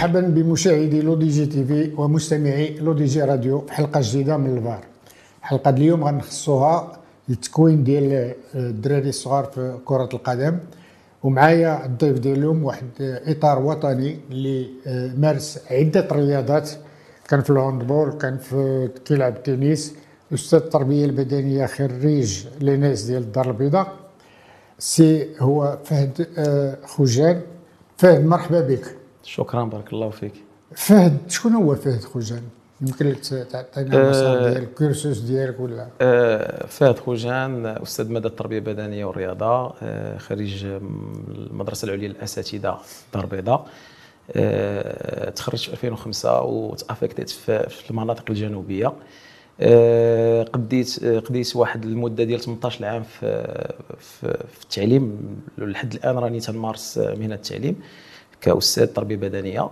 مرحبا بمشاهدي Le DG TV ومستمعي Le DG Radio في حلقة جديدة من لفار. حلقة اليوم غنخصوها التكوين ديال الدراري الصغار في كرة القدم. ومعايا الضيف ديال اليوم واحد إطار وطني اللي مارس عدة رياضات. كان في ال handball كان في كيلعب التنس أستاذ التربية البدنية خريج l'ENS ديال الدار البيضاء. سي هو فهد آه، خوجان. فهد مرحبا بك. شكرا بارك الله فيك. فهد شكون هو فهد خوجان؟ يمكن لك تعطينا أه المسار ديال الكورسوس ديالك ولا؟ أه فهد خوجان أستاذ ماده التربية البدنية والرياضة أه خريج المدرسة العليا للأساتذة دار البيضاء أه تخرجت في 2005 وتأفكتيت في المناطق الجنوبية. أه قديت قديت واحد المدة ديال 18 عام في في, في التعليم. لحد الآن راني تنمارس مهنة التعليم. كأستاذ تربيه بدنية.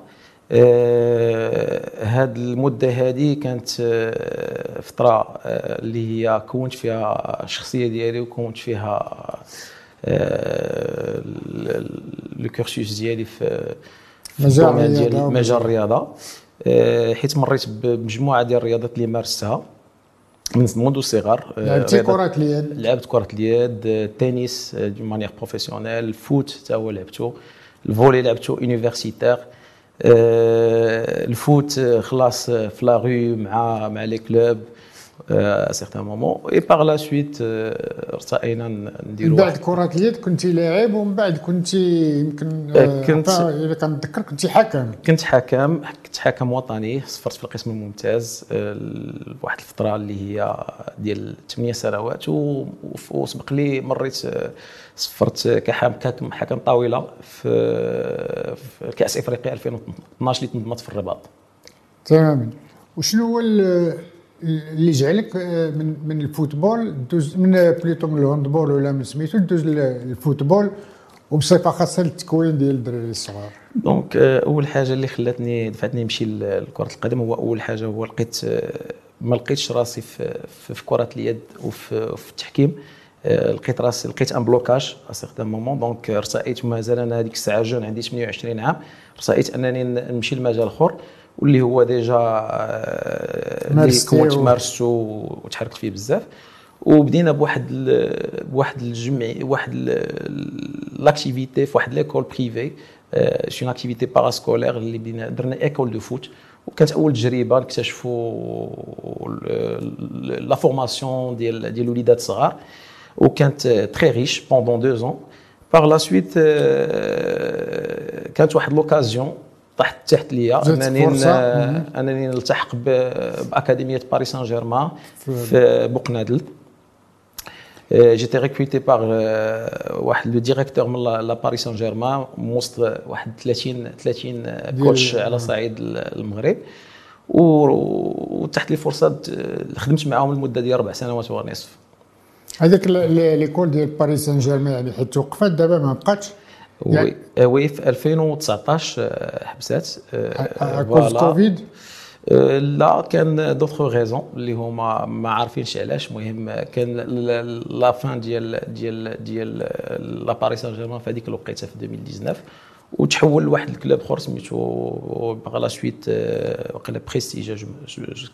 هاد المدة هذه كانت آه، فترة آه، اللي هي كونت فيها الشخصية ديالي وكونت فيها آه، لو كورسوس ديالي في مجال الرياضة مجال الرياضة. حيت مريت بمجموعة ديال الرياضات اللي مارستها. منذ الصغر لعبتي كرة اليد. لعبت كرة اليد التنس de manière professionnelle ال foot حتى هو لعبته. ال volley لعبته universitaire ال foot خلاص في لا مع مع les clubs à certain moment et par la suite ارتئينا نديرو من بعد كرة اليد كنت لاعب ومن بعد كنت يمكن كنت إذا كنتذكر كنت حكم كنت حكم كنت حكم وطني صفرت في القسم الممتاز واحد الفترة اللي هي ديال 8 سنوات وسبق لي مريت صفرت كحكم حكم طاولة في في كأس إفريقيا 2012 اللي تنظمت في الرباط. تماما وشنو هو اللي جعلك آه، من من ال football دوز من بليتو من ال handball ولا من سميتو دوز ال football وبصفة خاصة التكوين ديال الدراري الصغار. donc آه، أول حاجة اللي خلاتني دفعتني نمشي لكره القدم هو أول حاجة هو لقيت آه، ما لقيتش راسي في, في كرة اليد وفي في التحكيم لقيت راسي لقيت un blocage à un moment donc ارتأيت مازال أنا هذيك الساعة jeune عندي 28 عام ارتأيت أنني نمشي لمجال أخر. واللي هو déjà آه، اللي كنت مارستو وتحركت فيه بزاف. وبدينا بواحد بواحد الجمع واحد l'activité في واحد l'école privée شي activité parascolaire اللي بدينا درنا école de foot. وكانت أول تجربة نكتشفوا la formation ديال ديال الوليدات الصغار. وكانت très riche pendant deux ans par la suite كانت واحد l'occasion طحت تحت ليا أنني أنني نلتحق بأكاديمية باريس سان جيرمان في بوقنادل. j'étais recruté par واحد le directeur من la باريس سان جيرمان وسط واحد 30 30 coach على صعيد المغرب. وتحت لي فرصة خدمت معاهم لمدة ديال أربع سنوات ونصف هذاك l'école ديال باريس سان جيرمان يعني حيت توقفت دابا ما بقاتش. oui oui في 2019 حبسات cause Covid لا كان d'autres raisons اللي هما ما عارفينش علاش. المهم كان la fin ديال ديال ديال la باريس سان جيرمان في هذيك الوقيته في 2019 وتحول لواحد ال club آخر سميتو par la suite وقيلا بريستيج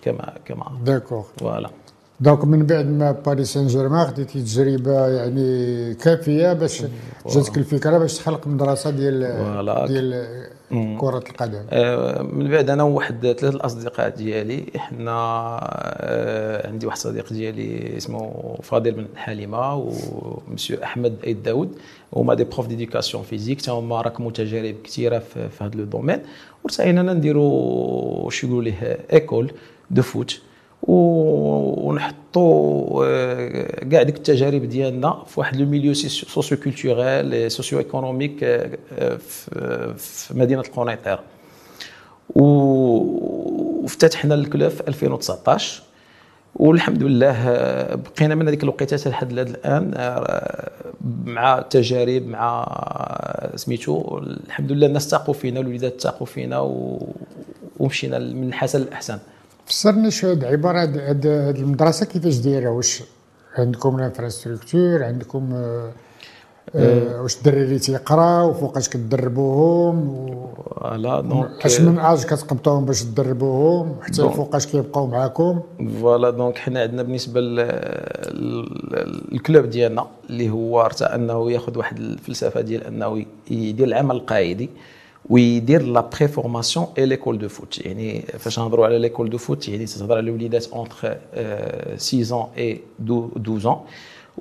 كما كما d'accord voilà donc من بعد ما باريس سان جيرمان خديتي تجربة يعني كافية باش جاتك الفكرة باش تخلق مدرسة ديال ديال كرة القدم. آه، من بعد أنا وواحد ثلاثة الأصدقاء ديالي إحنا آه، عندي واحد صديق ديالي اسمه فاضل بن حليمة ومسيو أحمد أيد داود. هما des profs d'éducation physique تا هما راكموا تجارب كثيرة في, هذا le domaine وارتأينا نديروا شو يقولوا ليه école de foot ونحطوا آه، كاع ديك التجارب ديالنا في واحد le milieu socio-culturel socio-économique في مدينة القنيطرة. وافتتحنا ال club في 2019 والحمد لله آه، بقينا من هذيك الوقيته لحد الآن آه، مع تجارب مع سميتو الحمد لله الناس تاقوا فينا الوليدات تاقوا فينا ومشينا من الحسن للاحسن فسرني شوية عباره هاد المدرسة كيفاش دايره واش عندكم ال infrastructure عندكم آه، واش الدراري تيقراو وفوقاش كتدربوهم voilà donc اش من âge كتقبطوهم باش تدربوهم حتى فوقاش كيبقاو معاكم voilà donc حنا عندنا بالنسبة لل club ديالنا اللي هو ارتأى انه ياخذ واحد الفلسفه ديال انه يدير العمل القاعدي ويدير la préformation et l'école de foot يعني فاش نهضروا على l'école de foot يعني تهضر على الوليدات entre 6 ans et 12 ans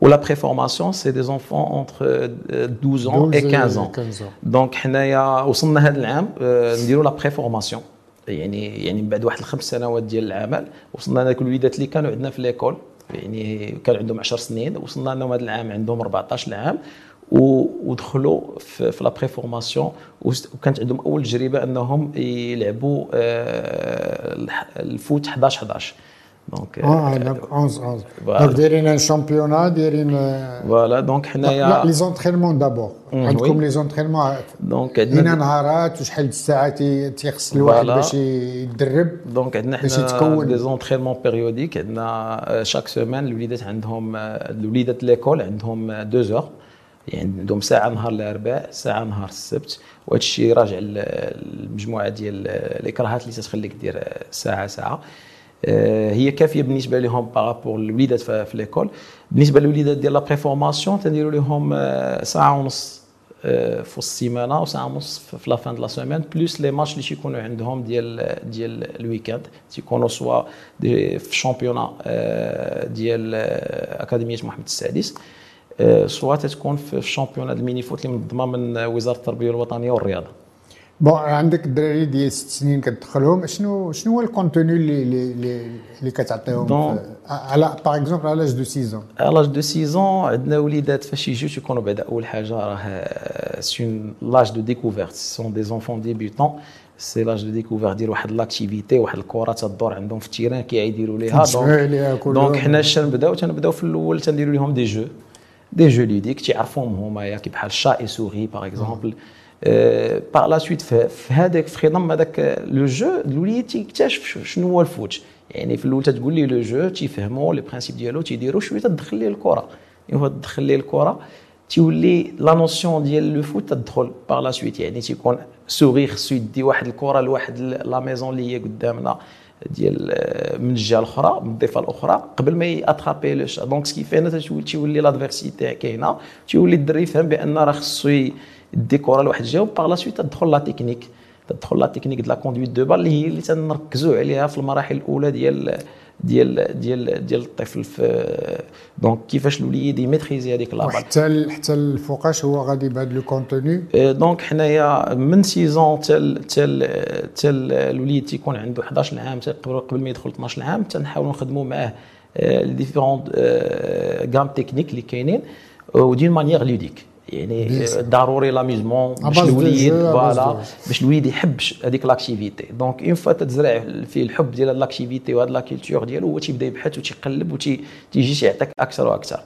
و la préformation c'est des enfants entre 12 ans et 15 ans 15 donc حنايا وصلنا هذا العام آه، نديروا la préformation يعني يعني من بعد واحد الخمس سنوات ديال العمل وصلنا لذوك الوليدات اللي كانوا عندنا في l'école يعني كان عندهم 10 سنين وصلنا لهم هذا العام عندهم 14 عام و- ودخلوا في, في la préformation وكانت عندهم أول تجربة أنهم يلعبوا آه، ال foot 11 11 donc آه donc 11 11 voilà. donc دايرين un championnat دايرين آه، voilà donc لا حنايا les entraînements d'abord عندكم. les entraînements donc عندنا نهارات وشحال ي- تيخص الواحد. باش يتدرب donc عندنا باش حنا يتكون. des entraînements périodiques عندنا chaque semaine الوليدات عندهم آه، الوليدات l'école عندهم deux heures يعني عندهم ساعة نهار الاربعاء ساعة نهار السبت وهذا الشيء راجع ل- المجموعه ديال الإكراهات اللي تتخليك دير ساعة ساعة. آه، هي كافية بالنسبة لهم par rapport الوليدات في l'école بالنسبة للوليدات ديال la préformation تنديروا لهم آه، ساعة ونص آه، في السيمانة وساعة ونص في la fin de la semaine plus les matchs اللي تيكونوا عندهم ديال ديال ال week-end تيكونوا soit في championnat آه، ديال اكاديميه محمد السادس soit تتكون في ال championnat ال mini-foot اللي منظمة من وزارة التربية الوطنيه والرياضة. bon عندك الدراري ديال ست سنين كتدخلهم شنو شنو هو ال contenu اللي اللي اللي, كتعطيهم donc- على par exemple على l'âge de 6 ans l'âge de 6 عندنا وليدات فاش يجيو تيكونوا بعد أول حاجة راه c'est un l'âge de découverte sont des enfants débutants c'est l'âge de découverte ديال واحد l'activité واحد الكرة تدور عندهم في ال terrain كيعيديروا ليها. donc يوم. حنا اش نبداو تنبداو في الأول تنديروا لهم des jeux des jeux ludiques تيعرفوهم هما يا كي بحال chat et souris par exemple par la suite في هذاك في خضم هذاك le jeu الوليد تيكتشف شنو هو ال foot يعني في الأول تتقول ليه le jeu تيفهموا les principes ديالو تيديروا شوية تدخل ليه الكره ايوا تدخل ليه الكره تيولي la notion ديال le foot تدخل par la suite يعني تيكون سوغي خصو يدي واحد الكره لواحد la maison اللي هي قدامنا ديال آه، من الجهة الأخرى من الضفه الأخرى قبل ما ي attraper le chat. donc ce qui fait تيولي l'adversité كاينة تيولي الدري يفهم بأن راه خصو يدي لواحد الجهة و par la suite تدخل la technique تدخل la technique de la conduite de balle اللي هي اللي تنركزوا عليها في المراحل الأولى ديال ديال ديال ديال الطفل في donc كيفاش الوليد ي maîtriser هذيك la balle وحتى حتى الفوقاش هو غادي بهذا le contenu. آه، donc حنايا من 6 حتى حتى حتى الوليد تيكون عنده 11 عام قبل قبل ما يدخل 12 عام تنحاولوا نخدموا معاه les différentes gammes techniques اللي كاينين و d'une manière ludique يعني Bien sûr. آه، ضروري l'amusement باش base de الوليد jeu, à base voilà de- باش الوليد يحب هذيك l'activité. donc une fois تزرع فيه الحب ديال هاد l'activité وهاد la culture ديالو هو تيبدا يبحث وتيقلب وتيجي تيعطيك أكثر وأكثر.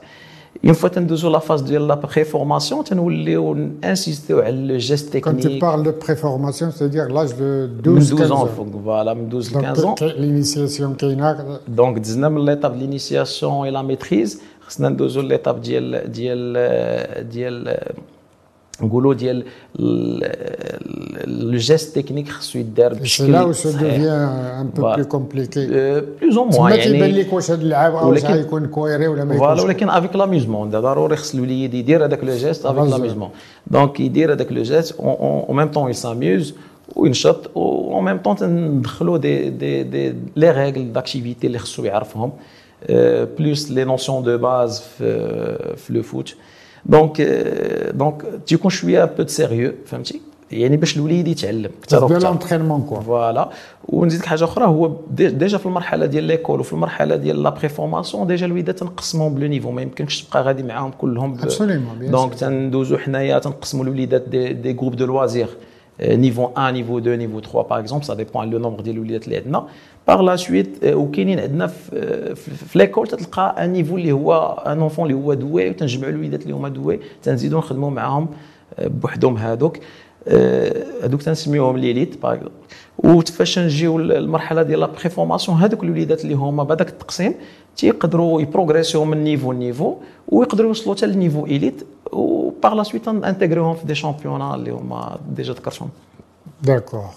une fois تندوزو la phase ديال la préformation تنوليو insister و على le geste Quand tu تكنيك parles de préformation, c'est-à-dire l'âge de من 12 12 15 ans ans. فوق voilà من 12 ل Donc 15 ans. que- l'initiation كاينة دونك دزنا من l'étape ديال l'initiation et la maîtrise خصنا ندوزو l'étape ديال ديال ديال نقولوا ديال le geste technique خصو يدار بشكل la devient un peu Voilà. plus compliqué. plus ou تما moins تيبان يعني لك واش هذا اللعاب أو ولكن- غيكون كويري ولا ما يكونش. ولكن avec l'amusement ضروري خص الوليد يدير هذاك le geste avec. l'amusement donc يدير هذاك le geste au même temps ي s'amuser وينشط و même temps تندخلوا des des des les règles d'activité اللي خصو يعرفهم. plus les notions de base في في le foot donc donc تيكون شوية un peu de sérieux فهمتي يعني باش الوليد يتعلم أكثر de وأكثر l'entraînement quoi voilà ونزيدك حاجة أخرى هو dé- déjà في المرحله ديال l'école وفي المرحله ديال la préformation déjà الوليدات تنقسمهم ب le niveau ما يمكنش تبقى غادي معاهم كلهم ب- Absolument, bien donc sûr. تندوزو حنايا تنقسموا الوليدات des, des groupes de loisir niveau 1 niveau 2 niveau 3 par exemple ça dépend le nombre ديال الوليدات اللي عندنا par la suite وكاينين عندنا في l'école تلقى un niveau اللي هو un enfant اللي هو doué وتنجمعوا الوليدات اللي هما doués تنزيدوا نخدموا معاهم بوحدهم آه، هذوك تنسميوهم l'élite par وفاش نجيو للمرحله ديال la préformation هذوك الوليدات اللي هما بهذاك التقسيم تيقدروا ي progresser و من niveau ل niveau ويقدروا يوصلوا حتى ل niveau élite و par la suite intégrer هم في des championnats اللي هما déjà ذكرتهم. d'accord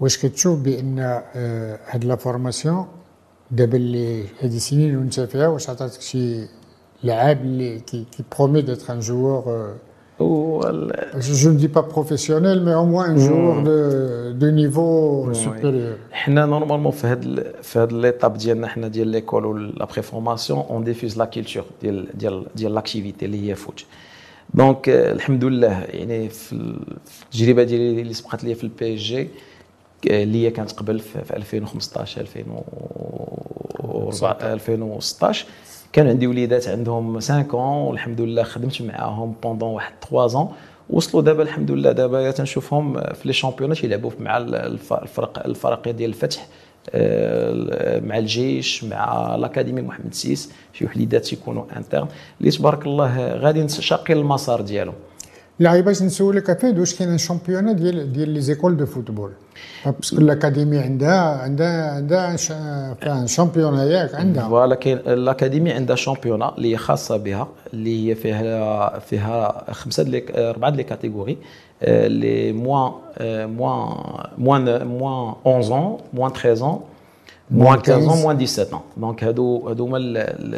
واش كتشوف بأن آه، هاد la formation دابا اللي هادي سنين وانت فيها واش عطاتك شي لعاب اللي كي كي promet d'être un joueur Je ne dis pas professionnel, mais au moins un joueur de, de niveau supérieur. حنا normalement في هاد في هاد l'étape ديالنا حنا ديال l'école و la préformation on diffuse la culture ديال ديال ديال l'activité اللي هي foot donc الحمد لله يعني في التجربه ديالي اللي سبقت لي في ال PSG اللي هي كانت قبل في 2015 2016 كان عندي وليدات عندهم 5 ans والحمد لله خدمت معاهم pendant واحد 3 ans وصلوا دابا الحمد لله دابا تنشوفهم في les championnats يلعبوا مع الفرق الفرق ديال الفتح آه، مع الجيش مع l'académie محمد six. شي وليدات يكونوا internes اللي تبارك الله غادي شاقين المسار ديالهم. باش نسولك أ فهد واش كاين championnat ديال ديال les écoles de football parce que l'académie عندها عندها عندها championnat ياك عندها voilà كاين l'académie عندها championnat اللي هي خاصه بها اللي هي فيها فيها خمسه ديال اربعه ديال catégories les moins moins moins moins 11 moins 13 moins 15 moins 17 donc هادو هادو هما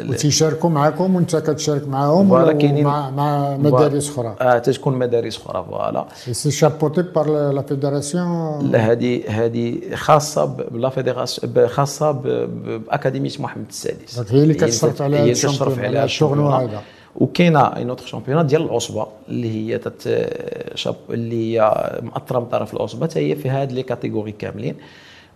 وتيشاركوا معاكم وانت كتشارك معاهم voilà كاينين. مع, مع مدارس أخرى. آه تتكون مدارس أخرى voilà c'est chapeauté par la fédération la هذه هذه خاصة ب la fédération خاصة بأكاديمية محمد السادس. هي اللي كتشرف على هي كتشرف على الشغل هذا وكاينة un autre championnat ديال العصبة اللي هي تت شاب اللي هي مأطره من طرف العصبة حتى هي في هاد les catégories كاملين.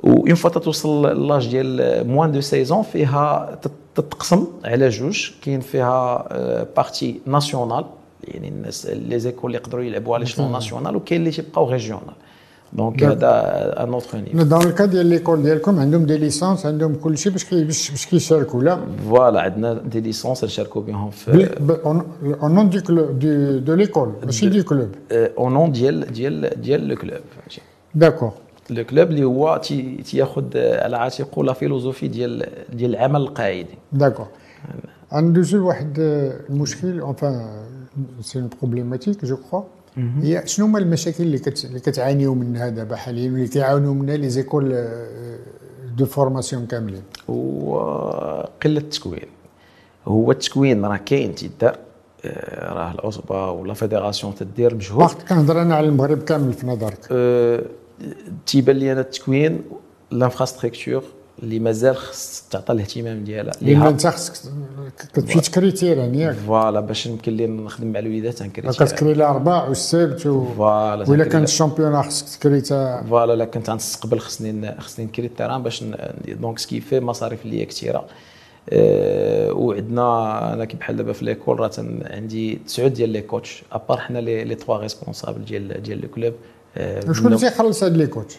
une fois توصل l'âge ديال moins de seize ans فيها تتقسم على جوج. كاين فيها partie nationale يعني الناس les écoles اللي يقدروا يلعبوا على شنو؟ national وكاين اللي تيبقاو régional donc هذا un autre niveau dans le cas ديال l'école ديالكم عندهم des licences عندهم كل شيء باش باش كيشاركوا لا؟ voilà عندنا des licences نشاركوا بهم في au nom du club de l'école ماشي du club au nom ديال ديال ديال le club d'accord le club اللي هو تياخذ على عاتقه la philosophie ديال ديال العمل القاعدي. d'accord. غندوزو لواحد المشكل enfin c'est une problématique je crois هي شنو هما المشاكل اللي كت... اللي كتعانيو منها دابا حاليا واللي كيعاونوا منها les écoles de formation كاملين؟ هو قلة التكوين. هو التكوين راه كاين تيدار راه العصبة و la fédération تدير مجهود كنهضر أنا على المغرب كامل في نظرك. أه تيبان لي أنا التكوين l'infrastructure اللي مازال خص تعطى الاهتمام ديالها. لأن أنت خصك كتمشي تكري terrain ياك voilà باش يمكن لي نخدم مع الوليدات تنكري كتكري الاربع والسبت و... voilà ولا كانت الشامبيون خصك تكري تا voilà لا كنت غنستقبل خصني خصني نكري ال terrain باش donc ce qui fait مصاريف اللي كثيرة. أه وعندنا أنا كي بحال دابا في l'école راه عندي تسعه ديال les coachs à part حنا les trois responsables ديال ديال le club. شكون اللي تيخلص هاد لي coachs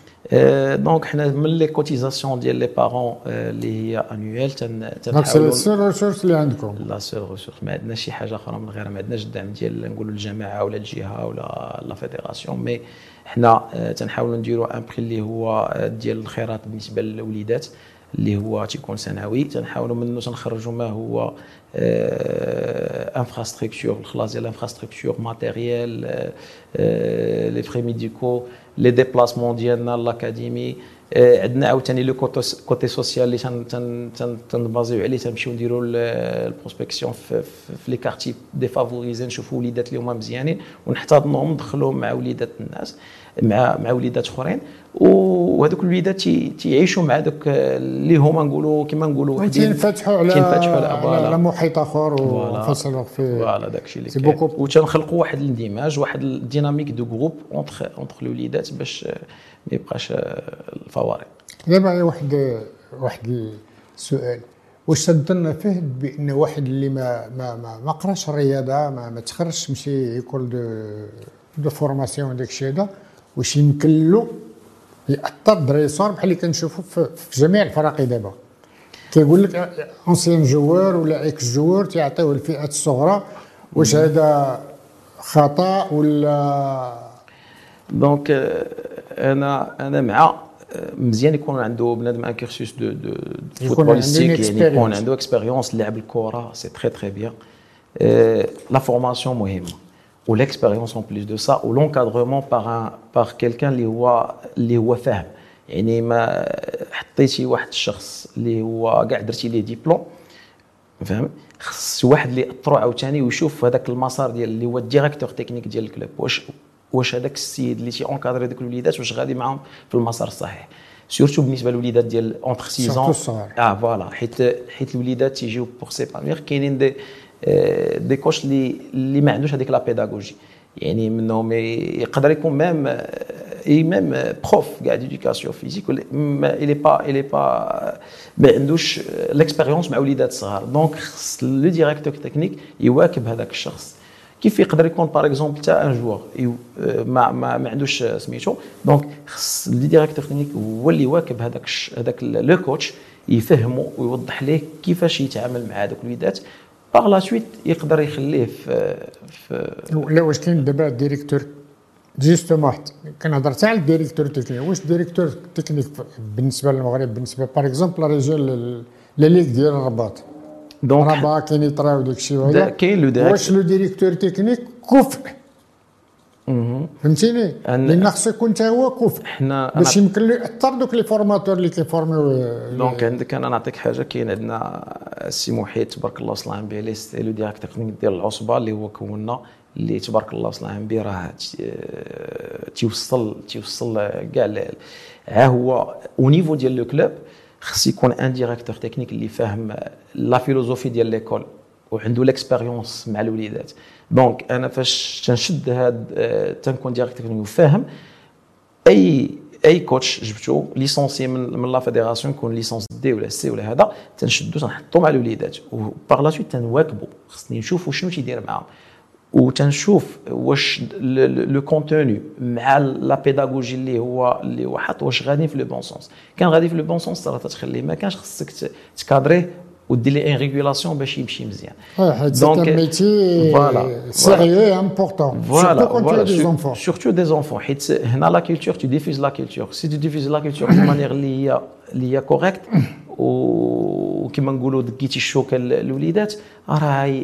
donc حنا من les cotisations ديال les parents اللي هي annuelles تنحاولوا c'est seule ressource اللي عندكم la seule ressource ما عندناش شي حاجة أخرى من غير ما عندناش الدعم ديال نقولوا الجماعه ولا الجهه ولا la fédération mais حنا تنحاولوا نديروا un prix اللي هو ديال الخيرات بالنسبة للوليدات اللي هو تيكون سنوي. تنحاولوا منه تنخرجوا ما هو infrastructure الخلاص ديال ال infrastructure matériel les frais médicaux les déplacements ديالنا l'académie عندنا عاوتاني le côté social اللي تنبازيو عليه تنمشيو نديروا ال prospection في, les quartiers défavorisés نشوفوا وليدات اللي هما مزيانين ونحتضنوهم ندخلوهم مع وليدات الناس مع مع وليدات أخرين. وهذوك الوليدات تيعيشوا مع دوك اللي هما نقولوا كما نقولوا تينفتحوا على تينفتحوا على, على محيط آخر وفصلوا في voilà داكشي اللي كاين. وتنخلقوا واحد الاندماج واحد ال dynamique de groupe entre entre الوليدات باش ما يبقاش الفوارق. دابا واحد واحد السؤال. واش تظن فيه بأن واحد اللي ما ما ما, ما قراش الرياضة ما, ما تخرجش مشي يكون de de formation داك الشيء هذا واش يمكن له ياثر الدراري الصغار بحال اللي كنشوفوا في جميع الفرق دابا. كيقول لك ancien joueur ولا ex joueur تيعطيوه الفئات الصغرى واش هذا خطأ ولا؟ donc أنا أنا مع مزيان يكون عنده بنادم un cursus de de footballistique يعني يكون عنده expérience لعب الكرة c'est très très bien la formation مهمه وال expérience en plus de ça و l'encadrement par par quelqu'un اللي هو اللي هو فاهم يعني ما حطيتي واحد الشخص اللي هو كاع درتي ليه ديبلوم فاهم خص واحد اللي ياثروا عاوتاني ويشوف هذاك المسار ديال اللي هو ال directeur technique ديال ال club واش واش هذاك السيد اللي تي encadrer ديك الوليدات واش غادي معاهم في المسار الصحيح surtout بالنسبة للوليدات ديال entre 6 ans. آه voilà حيت حيت الوليدات تيجيو بوغ سيبانوير كاينين دي دي كوش اللي اللي ما عندوش هذيك لا بيداغوجي يعني منهم يقدر يكون ميم اي ميم بروف كاع ديديكاسيون فيزيك الي با الي با ما عندوش ليكسبيريونس مع وليدات صغار دونك خص لو ديريكتور تكنيك يواكب هذاك الشخص كيف يقدر يكون باغ اكزومبل تاع ان جوور ما ما, ما عندوش سميتو دونك خص لي ديريكتور تكنيك هو اللي يواكب هذاك هذاك le coach يفهمه ويوضح ليه كيفاش يتعامل مع هذوك الوليدات par la suite يقدر يخليه في في لا واش كاين دابا directeur justement كنهضر تاع ال directeur technique واش directeur technique بالنسبة للمغرب بالنسبة par exemple رجال la ligue ديال الرباط donc راه كاين يطراو داك الشيء كاين le واش le directeur technique كفء. فهمتيني؟ لأن خصو يكون حتى هو كفء حنا باش يمكن له ياثر دوك les formateurs اللي كيفورميو دونك عندك أنا نعطيك حاجة كاين عندنا السي محيط تبارك الله صلاه به لي لو ديريكتور تكنيك ديال العصبة اللي هو كونا اللي تبارك الله صلاه به راه تيوصل تيوصل كاع ها هو أو نيفو ديال لو كلوب خص يكون ان ديريكتور تكنيك اللي فاهم لا فيلوزوفي ديال ليكول وعنده ليكسبيريونس مع الوليدات. دونك أنا فاش تنشد هاد تنكون ديريكتور وفاهم أي أي coach جبتو licencié من من la fédération يكون licence D ولا C ولا هذا تنشدو تنحطو مع الوليدات. و par la suite تنواكبو. خصني نشوفو شنو تيدير معاهم. وتنشوف واش le contenu مع la pédagogie اللي هو اللي هو حاط واش غادي في le bon sens كان غادي في le bon sens راه تتخليه ما كانش خصك تكادريه ودير لي une régulation باش يمشي مزيان donc ميتي سيريو امبورطون زونفون سورتو دي زونفون حيت هنا la culture tu diffuses la culture si tu diffuses la culture d'une manière اللي هي اللي هي correcte وكما نقولوا دكيتي الشوكه للوليدات راه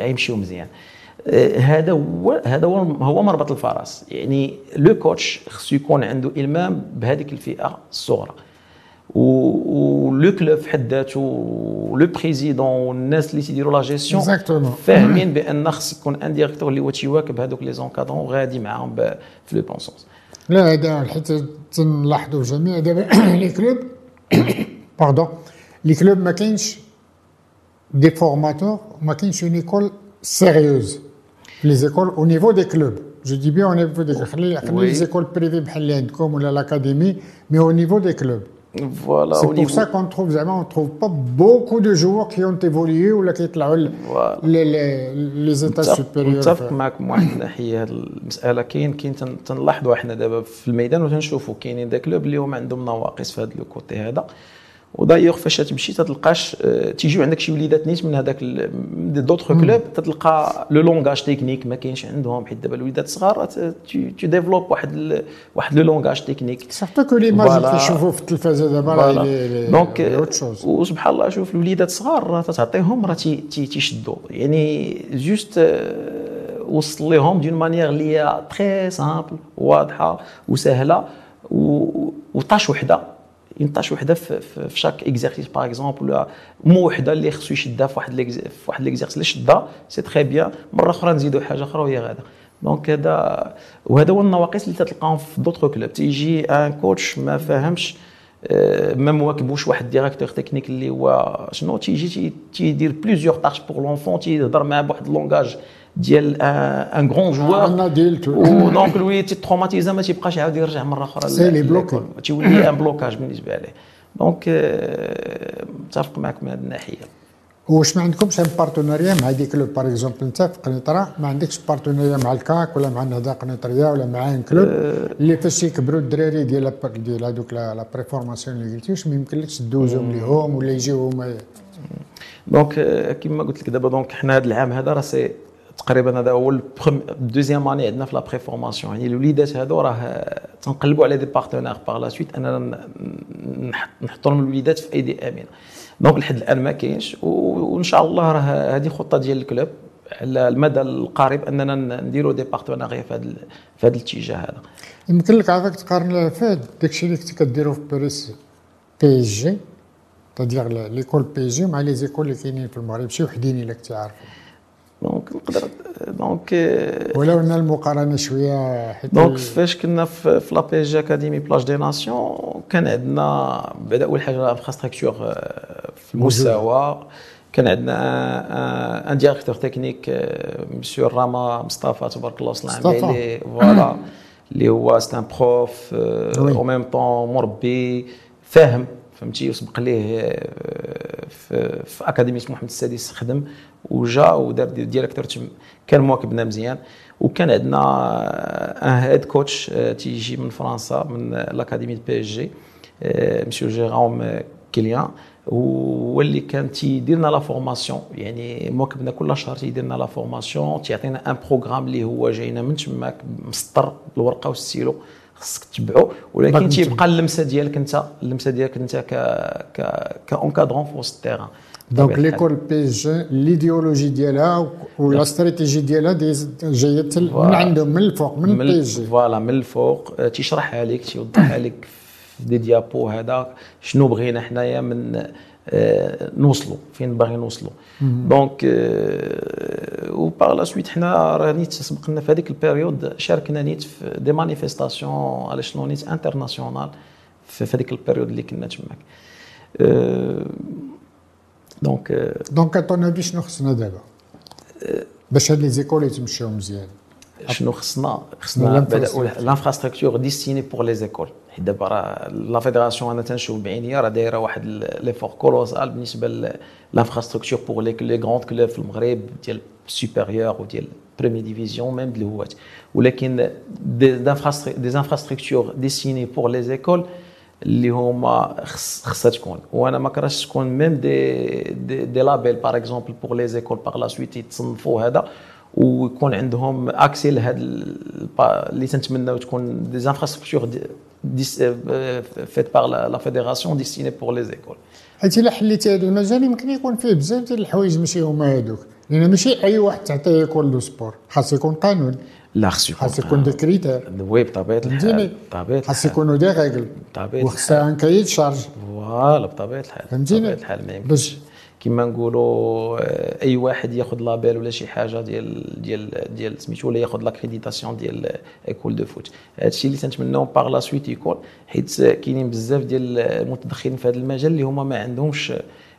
غيمشيو مزيان هذا هو هذا هو هو مربط الفرس يعني le coach خصو يكون عنده المام بهذيك الفئه الصغرى و le club في حد ذاته le président والناس اللي تيديروا لا جيستيون فاهمين بان خص يكون un directeur اللي هو تيواكب هذوك les encadrants غادي معاهم في le bon sens لا هذا حيت تنلاحظوا جميع دابا les clubs pardon les clubs ما كاينش des formateurs ما كاينش une école sérieuse les écoles au niveau des clubs. Je dis bien au niveau des clubs. Oui. Les écoles privées comme l'académie, mais au niveau des clubs. Voilà, c'est pour niveau... ça qu'on trouve vraiment, on trouve pas beaucoup de joueurs qui ont évolué ou qui ont voilà. les, les, les états supérieurs. متفق معك من واحد الناحيه هذه المساله كاين كاين تنلاحظوا احنا دابا في الميدان وتنشوفوا كاينين دي كلوب اللي هما عندهم نواقص في هذا لو كوتي هذا ودايوغ فاش تمشي تتلقاش تيجيو عندك شي وليدات نيت من هذاك d'autres clubs تتلقى le langage technique ما كاينش عندهم حيت دابا الوليدات صغار تي développe واحد واحد le langage technique. surtout que l'image اللي كيشوفوا في التلفازة دابا راه donc وسبحان الله شوف الوليدات صغار راه تعطيهم راه تيشدوا يعني juste وصل لهم d'une manière اللي هي très simple واضحة وسهلة و tâche وحدة. une tâche وحده في, في chaque exercice par exemple ولا mot وحده اللي خصو يشدها في واحد في واحد l'exercice اللي شدها c'est très bien مرة أخرى نزيدوا حاجة أخرى وهي غادة. donc هذا وهذا هو النواقص اللي تلقاهم في d'autres clubs تيجي un coach ما فاهمش ما مواكبوش واحد directeur technique اللي هو شنو تيجي تيدير plusieurs tâches pour l'enfant تيهضر معاه بواحد ال langage ديال un grand joueur و donc الوليد تيتروماتيزا ما تيبقاش يعاود يرجع مره أخرى s'il est bloqué تيولي un blocage بالنسبة عليه donc متفق معك من هذه الناحيه واش ما عندكمش un partenariat مع des clubs par exemple انت في قنيطره ما عندكش partenariat مع الكاك ولا مع النهضه قنيطريه ولا مع un club اللي فاش يكبروا الدراري ديال ديال هذوك la préformation اللي قلتي واش ما يمكنلكش دوزهم ليهم ولا يجيو هما donc كيما قلت لك دابا donc حنا هذا العام هذا راه c'est تقريبا هذا هو ال deuxième année عندنا في la préformation يعني الوليدات هادو راه تنقلبوا على des partenaires par la suite أننا نحطوا لهم الوليدات في أيدي آمنة. donc لحد الآن ما كاينش. وإن شاء الله راه هذه خطة ديال ال club على المدى القريب أننا نديروا des partenariats في هذا في هذا الاتجاه هذا. يمكن لك عافاك تقارن فهاد داكشي اللي كنت كديرو في باريس PSG تادير l'école PSG مع les écoles اللي كاينين في المغرب. شي وحدين إلا كنتي عارف donc نقدر donc ولو ان المقارنة شوية حيت دونك فاش كنا في, في la PSG Academy Plage des Nations كان عندنا بعد أول حاجة l'infrastructure في المستوى. كان عندنا un directeur technique monsieur راما مصطفى تبارك الله وصلنا عليه voilà اللي هو c'est un prof au même temps مربي فاهم فهمتي وسبق ليه في, في أكاديمية محمد السادس خدم وجا ودار directeur كان مواكبنا مزيان. وكان عندنا un head coach تيجي من فرنسا من l'académie PSG monsieur جيروم كيليان. هو اللي كان تيدير لنا la formation. يعني مواكبنا كل شهر تيدير لنا la formation تيعطينا un programme اللي هو جاينا من تماك مسطر بالورقه والستيلو خصك تتبعو ولكن تيبقى اللمسة ديالك انت اللمسة ديالك انت ك ك ك encadrant في وسط ال terrain. دونك ليكول بي جي ليديولوجي ديالها ولا استراتيجي ديالها جاية من عندهم من الفوق من PSG. voilà من الفوق. تيشرحها لك تيوضحها لك في des diapos هذا. شنو بغينا حنايا من آه نوصلوا فين باغي نوصلوا. donc آه و par la suite حنا راه نيت سبقنا في هذيك ال période شاركنا نيت في des manifestations على شنو نيت internationales في هذيك ال période اللي كنا تماك. آه دونك دونك اتون شنو خصنا دابا؟ باش هاد les écoles يتمشيو مزيان. شنو خصنا خصنا l'infrastructure destinée pour les écoles حيت دابا راه la fédération أنا تنشوف بعينيا راه دايرة واحد l'effort colossal بالنسبة l'infrastructure pour les les grands clubs في المغرب ديال supérieur وديال première division même الهوات ولكن دي infrastructures destinées pour les écoles اللي هما خصها تكون. وأنا ما كرهتش تكون même des des, des labels par exemple pour les écoles par la suite يتصنفوا هذا. ويكون عندهم accès لهذا اللي تنتمناو تكون des infrastructures faites par la fédération destinées pour les écoles حيت إلا حليتي هذا المجال يمكن يكون فيه بزاف ديال الحوايج ماشي هما هذوك لأن ماشي أي واحد تعطيه يكون du sport خاص يكون قانون. لا خص يكون خاص يكون des critères oui بطبيعة الحال بطبيعة الحال. خاص يكونوا des règles وخصها un cahier charges voilà بطبيعة الحال. فهمتيني؟ بطبيعة الحال ما يمكنش. كما نقولوا أي واحد ياخذ label ولا شي حاجة ديال ديال ديال سميتو ولا ياخذ l'accréditation ديال école de foot هادشي اللي تنتمناو par la suite يكون حيت كاينين بزاف ديال المتدخلين في هذا المجال اللي هما ما عندهمش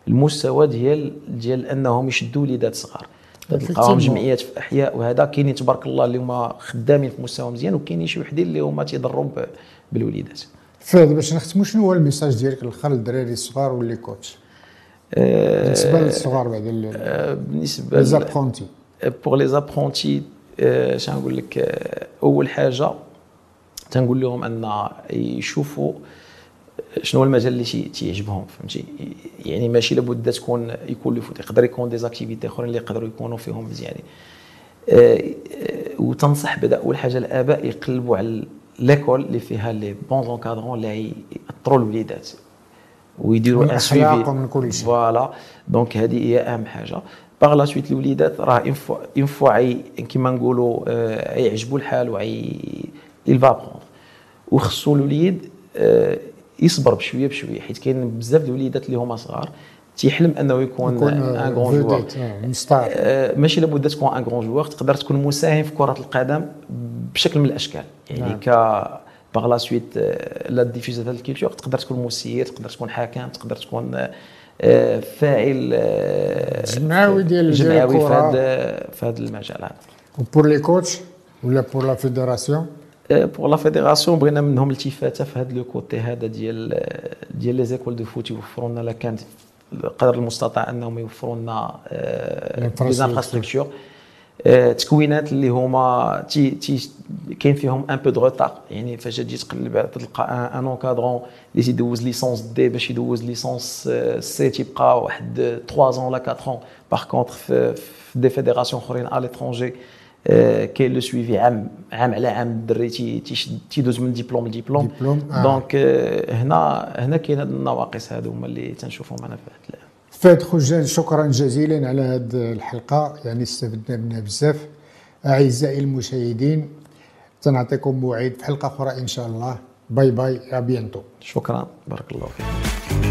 المستوى ديال ديال أنهم يشدوا وليدات صغار. تلقاهم جمعيات في أحياء وهذا كاينين تبارك الله اللي هما خدامين في مستوى مزيان وكاينين شي وحدين اللي هما تيضروا بالوليدات. فهد باش نختموا شنو هو ال message ديالك الآخر للدراري الصغار و les coachs بالنسبة للصغار بعد بالنسبة les apprentis pour les apprentis اش نقول لك أول حاجة تنقول لهم أن يشوفوا شنو هو المجال اللي تيعجبهم فهمتي؟ يعني ماشي لابد تكون يكون يقدر يكون des activités أخرين اللي يقدروا يكونوا فيهم مزيانين. وتنصح بدا أول حاجة الآباء يقلبوا على l'école اللي فيها les bons encadrants اللي يأثروا الوليدات. ويديروا un suivi من كل شيء. voilà. donc هذه هي أهم حاجة. par la suite الوليدات راه une fois كيما نقولوا يعجبوا الحال وعي il va prendre. وخصو الوليد يصبر بشوية بشوية حيت كاين بزاف د الوليدات اللي هما صغار تيحلم أنه يكون un grand joueur ماشي لابد تكون un grand joueur تقدر تكون مساهم في كرة القدم بشكل من الأشكال. يعني نعم. ك par la suite لا ديفيزا ديال ال culture تقدر تكون مسير تقدر تكون حكم تقدر تكون فاعل جمعوي ديال جمعوي في هذا في هذا المجال هذا و pour les coachs ولا بور لا فيدراسيون بور لا فيدراسيون بغينا منهم التفاته في هذا le côté هذا ديال ديال les écoles de foot يوفروا لنا كانت قدر المستطاع انهم يوفروا لنا les infrastructures تكوينات اللي هما تي تي كاين فيهم un peu de retard يعني فاش تجي تقلب تلقى un encadrant اللي تيدوز licence D باش يدوز licence C تيبقى واحد 3 ans ولا 4 ans. par contre في des fédérations أخرين à l'étranger كاين le suivi عام عام على عام. الدري تيدوز من diplôme ل diplôme donc هنا هنا كاين هاد النواقص هادو هما اللي تنشوفهم أنا في هاد فهد خجان شكرا جزيلا على هذه الحلقة. يعني استفدنا منها بزاف. أعزائي المشاهدين تنعطيكم موعد في حلقة أخرى إن شاء الله. bye bye à bientôt شكرا. بارك الله فيك.